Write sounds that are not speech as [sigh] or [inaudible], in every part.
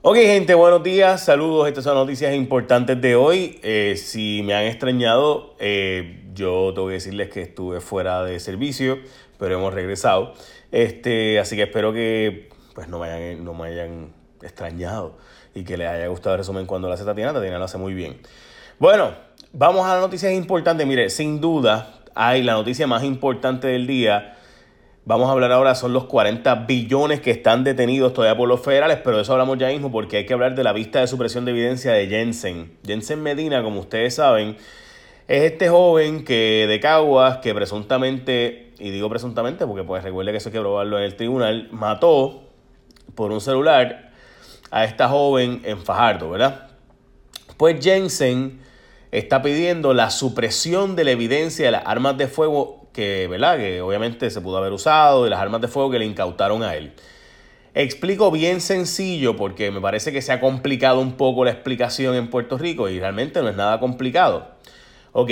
Ok gente, buenos días, saludos, estas son noticias importantes de hoy. Eh, si me han extrañado, eh, yo tengo que decirles que estuve fuera de servicio, pero hemos regresado. Este, así que espero que pues, no, me hayan, no me hayan extrañado y que les haya gustado el resumen cuando la hace Tatiana. Tatiana lo hace muy bien. Bueno, vamos a las noticias importantes. Mire, sin duda, hay la noticia más importante del día Vamos a hablar ahora, son los 40 billones que están detenidos todavía por los federales, pero de eso hablamos ya mismo porque hay que hablar de la vista de supresión de evidencia de Jensen. Jensen Medina, como ustedes saben, es este joven que de Caguas que presuntamente, y digo presuntamente porque pues recuerde que eso hay que probarlo en el tribunal, mató por un celular a esta joven en Fajardo, ¿verdad? Pues Jensen está pidiendo la supresión de la evidencia de las armas de fuego que, ¿verdad? que obviamente se pudo haber usado y las armas de fuego que le incautaron a él. Explico bien sencillo porque me parece que se ha complicado un poco la explicación en Puerto Rico y realmente no es nada complicado. Ok,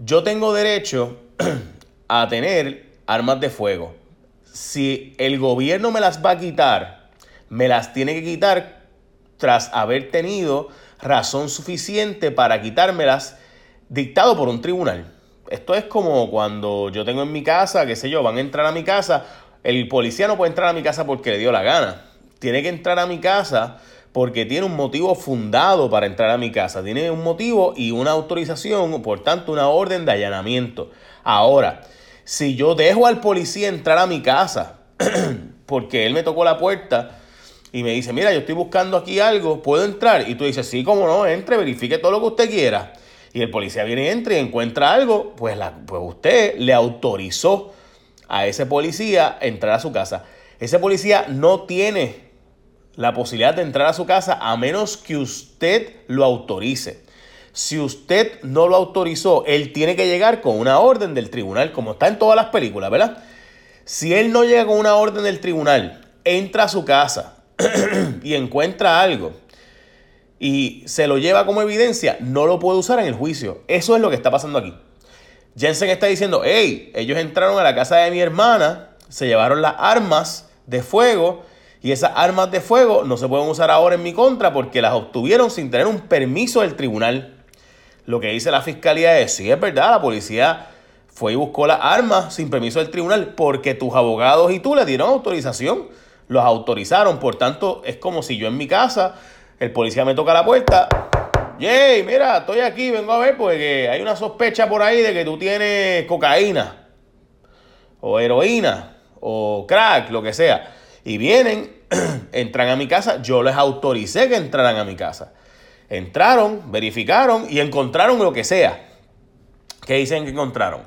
yo tengo derecho [clears throat] a tener armas de fuego. Si el gobierno me las va a quitar, me las tiene que quitar tras haber tenido razón suficiente para quitármelas dictado por un tribunal. Esto es como cuando yo tengo en mi casa, qué sé yo, van a entrar a mi casa, el policía no puede entrar a mi casa porque le dio la gana. Tiene que entrar a mi casa porque tiene un motivo fundado para entrar a mi casa. Tiene un motivo y una autorización, por tanto, una orden de allanamiento. Ahora, si yo dejo al policía entrar a mi casa [clears throat] porque él me tocó la puerta y me dice, mira, yo estoy buscando aquí algo, ¿puedo entrar? Y tú dices, sí, cómo no, entre, verifique todo lo que usted quiera y el policía viene y entra y encuentra algo, pues, pues usted le autorizó a ese policía entrar a su casa. Ese policía no tiene la posibilidad de entrar a su casa a menos que usted lo autorice. Si usted no lo autorizó, él tiene que llegar con una orden del tribunal, como está en todas las películas, ¿verdad? Si él no llega con una orden del tribunal, entra a su casa [clears throat] y encuentra algo y se lo lleva como evidencia, no lo puede usar en el juicio. Eso es lo que está pasando aquí. Jensen está diciendo, hey, ellos entraron a la casa de mi hermana, se llevaron las armas de fuego y esas armas de fuego no se pueden usar ahora en mi contra porque las obtuvieron sin tener un permiso del tribunal. Lo que dice la fiscalía es, sí, es verdad, la policía fue y buscó las armas sin permiso del tribunal porque tus abogados y tú le dieron autorización, los autorizaron, por tanto es como si yo en mi casa el policía me toca la puerta. Yay, mira, estoy aquí, vengo a ver porque hay una sospecha por ahí de que tú tienes cocaína o heroína o crack, lo que sea. Y vienen, [clears throat] entran a mi casa, yo les autoricé que entraran a mi casa. Entraron, verificaron y encontraron lo que sea. ¿Qué dicen que encontraron?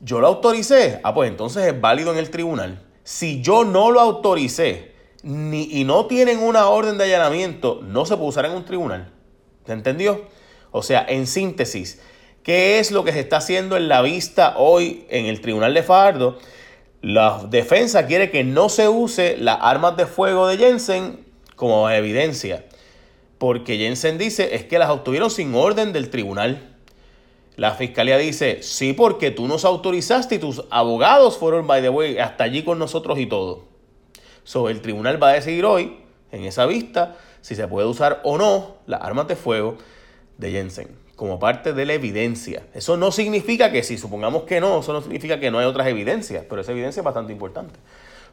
Yo lo autoricé. Ah, pues entonces es válido en el tribunal. Si yo no lo autoricé, ni, y no tienen una orden de allanamiento, no se puede usar en un tribunal. ¿Se entendió? O sea, en síntesis, ¿qué es lo que se está haciendo en la vista hoy en el tribunal de Fajardo? La defensa quiere que no se use las armas de fuego de Jensen como evidencia. Porque Jensen dice es que las obtuvieron sin orden del tribunal. La fiscalía dice, sí, porque tú nos autorizaste y tus abogados fueron, by the way, hasta allí con nosotros y todo. So, el tribunal va a decidir hoy, en esa vista, si se puede usar o no las armas de fuego de Jensen como parte de la evidencia. Eso no significa que si supongamos que no, eso no significa que no hay otras evidencias, pero esa evidencia es bastante importante.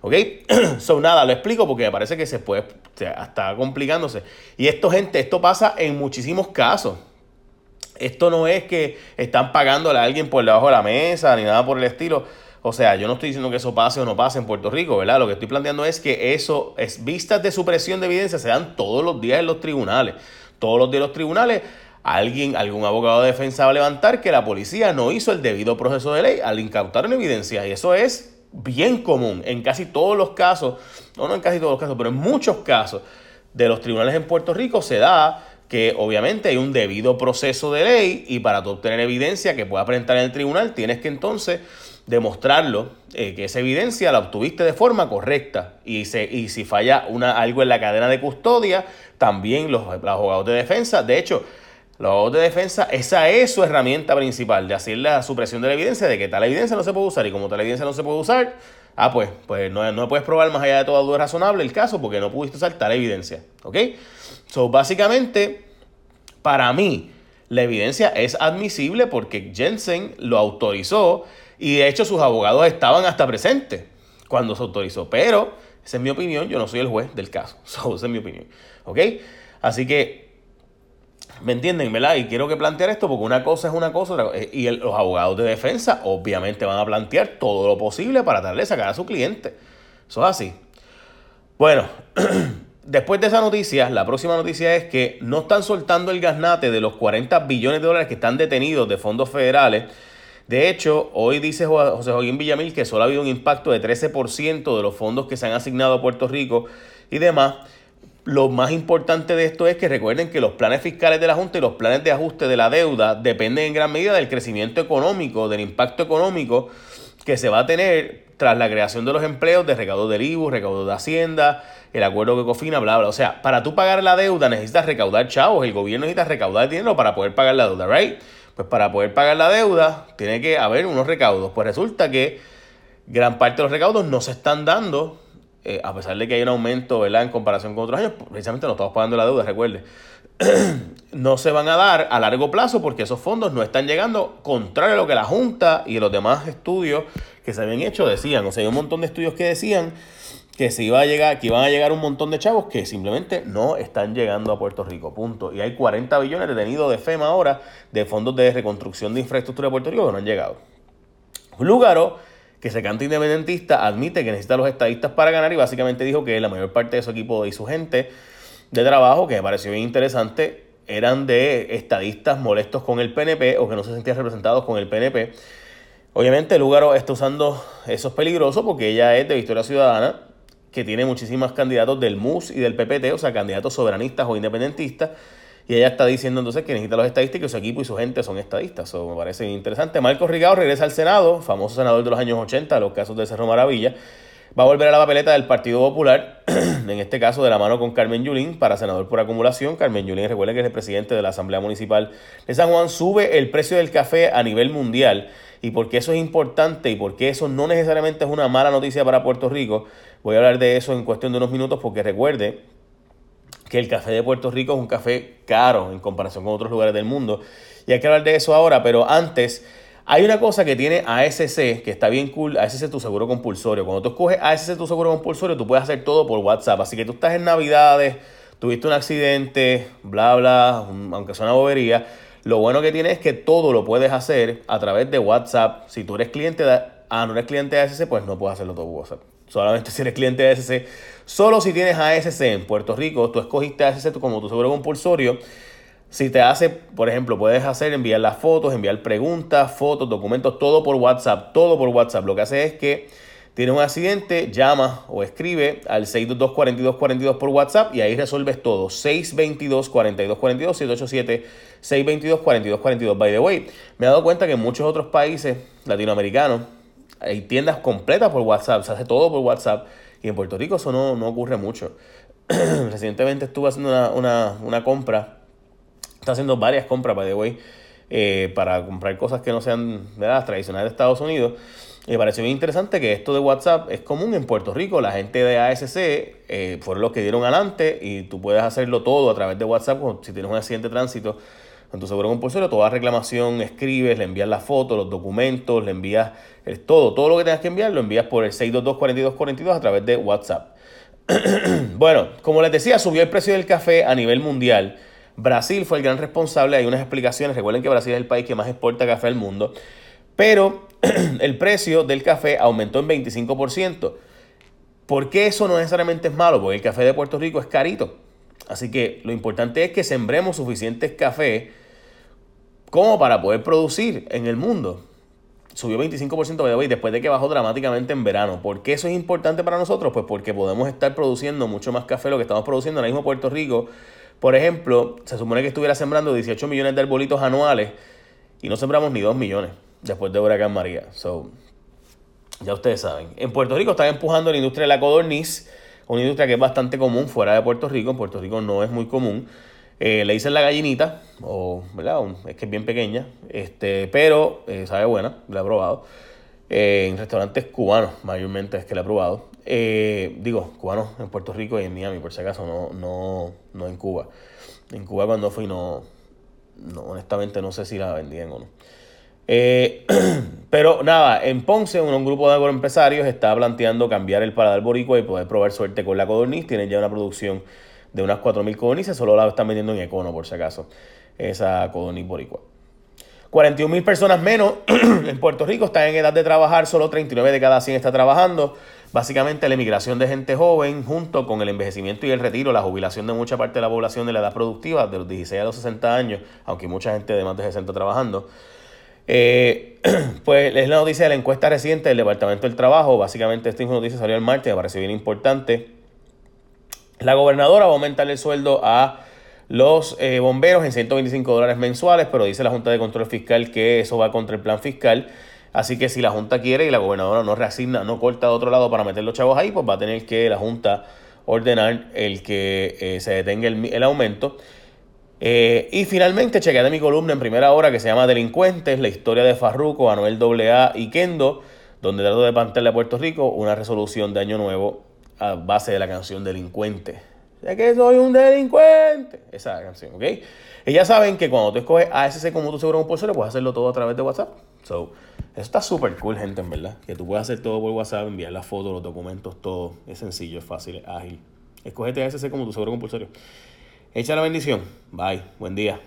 ¿Ok? [clears throat] So, nada, lo explico porque me parece que se puede, está complicándose. Y esto, gente, esto pasa en muchísimos casos. Esto no es que están pagándole a alguien por debajo de la mesa ni nada por el estilo. O sea, yo no estoy diciendo que eso pase o no pase en Puerto Rico, ¿verdad? Lo que estoy planteando es que eso, es vistas de supresión de evidencia, se dan todos los días en los tribunales. Todos los días en los tribunales, alguien, algún abogado de defensa va a levantar que la policía no hizo el debido proceso de ley al incautar en evidencia. Y eso es bien común en casi todos los casos, no, no en casi todos los casos, pero en muchos casos de los tribunales en Puerto Rico se da que obviamente hay un debido proceso de ley y para tú obtener evidencia que pueda presentar en el tribunal tienes que entonces demostrarlo, eh, que esa evidencia la obtuviste de forma correcta. Y, se, y si falla una, algo en la cadena de custodia, también los, abogados de defensa, de hecho, los abogados de defensa, esa es su herramienta principal, de hacer la supresión de la evidencia, de que tal evidencia no se puede usar y como tal evidencia no se puede usar, Ah, pues, pues no, no puedes probar más allá de todo duda razonable el caso porque no pudiste saltar evidencia. ¿Ok? So, básicamente, para mí, la evidencia es admisible porque Jensen lo autorizó y de hecho sus abogados estaban hasta presentes cuando se autorizó. Pero, esa es mi opinión, yo no soy el juez del caso. [laughs] So, esa es mi opinión. ¿Ok? Así que ¿Me entienden, verdad? Y quiero que plantear esto porque una cosa es una cosa y los abogados de defensa obviamente van a plantear todo lo posible para darle sacar a su cliente. Eso es así. Bueno, [clears throat] después de esa noticia, la próxima noticia es que no están soltando el gasnate de los 40 billones de dólares que están detenidos de fondos federales. De hecho, hoy dice José Joaquín Villamil que solo ha habido un impacto de 13% de los fondos que se han asignado a Puerto Rico y demás. Lo más importante de esto es que recuerden que los planes fiscales de la Junta y los planes de ajuste de la deuda dependen en gran medida del crecimiento económico, del impacto económico que se va a tener tras la creación de los empleos de recaudo del IBU, recaudo de Hacienda, el acuerdo que cofina, bla, bla. O sea, para tú pagar la deuda necesitas recaudar chavos, el gobierno necesita recaudar dinero para poder pagar la deuda, ¿right? Pues para poder pagar la deuda tiene que haber unos recaudos. Pues resulta que gran parte de los recaudos no se están dando eh, a pesar de que hay un aumento en comparación con otros años, precisamente no estamos pagando la deuda, recuerde, [clears throat] no se van a dar a largo plazo porque esos fondos no están llegando, contrario a lo que la Junta y los demás estudios que se habían hecho decían. O sea, hay un montón de estudios que decían que se iba a llegar, que iban a llegar un montón de chavos que simplemente no están llegando a Puerto Rico. Punto. Y hay 40 billones detenidos de FEMA ahora de fondos de reconstrucción de infraestructura de Puerto Rico que no han llegado. Lugaro que se canta independentista, admite que necesita a los estadistas para ganar y básicamente dijo que la mayor parte de su equipo y su gente de trabajo, que me pareció bien interesante, eran de estadistas molestos con el PNP o que no se sentían representados con el PNP. Obviamente Lugaro está usando eso es peligroso porque ella es de Victoria Ciudadana, que tiene muchísimos candidatos del MUS y del PPT, o sea, candidatos soberanistas o independentistas, y ella está diciendo entonces que necesita los estadistas y su equipo y su gente son estadistas. Eso me parece interesante. Marcos Rigado regresa al Senado, famoso senador de los años 80, los casos de Cerro Maravilla. Va a volver a la papeleta del Partido Popular, [clears throat] en este caso de la mano con Carmen Yulín, para senador por acumulación. Carmen Yulín, recuerden que es el presidente de la Asamblea Municipal de San Juan, sube el precio del café a nivel mundial. Y por qué eso es importante y por qué eso no necesariamente es una mala noticia para Puerto Rico, voy a hablar de eso en cuestión de unos minutos, porque recuerde que el café de Puerto Rico es un café caro en comparación con otros lugares del mundo. Y hay que hablar de eso ahora, pero antes hay una cosa que tiene ASC que está bien cool, ASC tu seguro compulsorio. Cuando tú escoges ASC tu seguro compulsorio, tú puedes hacer todo por WhatsApp. Así que tú estás en Navidades, tuviste un accidente, bla, bla, aunque sea una bobería. Lo bueno que tiene es que todo lo puedes hacer a través de WhatsApp. Si tú eres cliente de, ah, no eres cliente de ASC, pues no puedes hacerlo todo por WhatsApp. Solamente si eres cliente de ASC. Solo si tienes ASC en Puerto Rico, tú escogiste ASC como tu seguro compulsorio. Si te hace, por ejemplo, puedes hacer enviar las fotos, enviar preguntas, fotos, documentos, todo por WhatsApp, todo por WhatsApp. Lo que hace es que tienes un accidente, llama o escribe al 622-4242 por WhatsApp y ahí resuelves todo. 622-4242, 787 622-4242. By the way, me he dado cuenta que en muchos otros países latinoamericanos hay tiendas completas por WhatsApp, se hace todo por WhatsApp. Y en Puerto Rico eso no, ocurre mucho. [clears throat] Recientemente estuve haciendo una, compra, está haciendo varias compras, by the way, eh, para comprar cosas que no sean de las tradicionales de Estados Unidos. Y me pareció bien interesante que esto de WhatsApp es común en Puerto Rico. La gente de ASC eh, fueron los que dieron adelante y tú puedes hacerlo todo a través de WhatsApp si tienes un accidente de tránsito en tu seguro compulsorio, toda reclamación escribes, le envías la foto, los documentos, le envías todo, todo lo que tengas que enviar, lo envías por el 622-4242 a través de WhatsApp. [clears throat] bueno, como les decía, subió el precio del café a nivel mundial. Brasil fue el gran responsable, hay unas explicaciones, recuerden que Brasil es el país que más exporta café al mundo, pero [clears throat] el precio del café aumentó en 25%. ¿Por qué eso no necesariamente es malo? Porque el café de Puerto Rico es carito. Así que lo importante es que sembremos suficientes café como para poder producir en el mundo. Subió 25% de después de que bajó dramáticamente en verano. ¿Por qué eso es importante para nosotros? Pues porque podemos estar produciendo mucho más café lo que estamos produciendo ahora mismo Puerto Rico. Por ejemplo, se supone que estuviera sembrando 18 millones de arbolitos anuales y no sembramos ni 2 millones después de Huracán María. So, ya ustedes saben. En Puerto Rico están empujando la industria de la codorniz una industria que es bastante común fuera de Puerto Rico. En Puerto Rico no es muy común. Eh, le dicen la gallinita, o, ¿verdad? es que es bien pequeña, este, pero eh, sabe buena, la he probado. eh, en restaurantes cubanos, mayormente es que la he probado. Eh, digo, cubanos en Puerto Rico y en Miami, por si acaso, no, no, no en Cuba. En Cuba cuando fui no, no honestamente no sé si la vendían o no. Eh, [clears throat] pero nada, en Ponce, un, grupo de agroempresarios está planteando cambiar el paladar boricua y poder probar suerte con la codorniz. Tienen ya una producción de unas 4.000 codornices, solo la están vendiendo en Econo, por si acaso, esa codorniz boricua. 41.000 personas menos [clears throat] en Puerto Rico están en edad de trabajar, solo 39 de cada 100 está trabajando. Básicamente la emigración de gente joven junto con el envejecimiento y el retiro, la jubilación de mucha parte de la población de la edad productiva, de los 16 a los 60 años, aunque mucha gente de más de 60 trabajando, eh, [clears throat] pues es la noticia de la encuesta reciente del Departamento del Trabajo. Básicamente, esta noticia salió el martes, me parece bien importante. La gobernadora va a aumentar el sueldo a los eh, bomberos en 125 dólares mensuales, pero dice la Junta de Control Fiscal que eso va contra el plan fiscal. Así que si la Junta quiere y la gobernadora no reasigna, no corta de otro lado para meter los chavos ahí, pues va a tener que la Junta ordenar el que eh, se detenga el, el aumento. Eh, y finalmente chequeé de mi columna en primera hora que se llama Delincuentes, la historia de Farruco, Anuel AA y Kendo, donde trato de plantearle a Puerto Rico una resolución de año nuevo a base de la canción Delincuente. Ya que soy un delincuente. Esa canción, ¿ok? Y ya saben que cuando tú escoges ASC como tu seguro compulsorio, puedes hacerlo todo a través de WhatsApp. So, eso está súper cool, gente, en verdad. Que tú puedes hacer todo por WhatsApp, enviar las fotos, los documentos, todo. Es sencillo, es fácil, es ágil. Escogete ASC como tu seguro compulsorio. Echa la bendición. Bye. Buen día.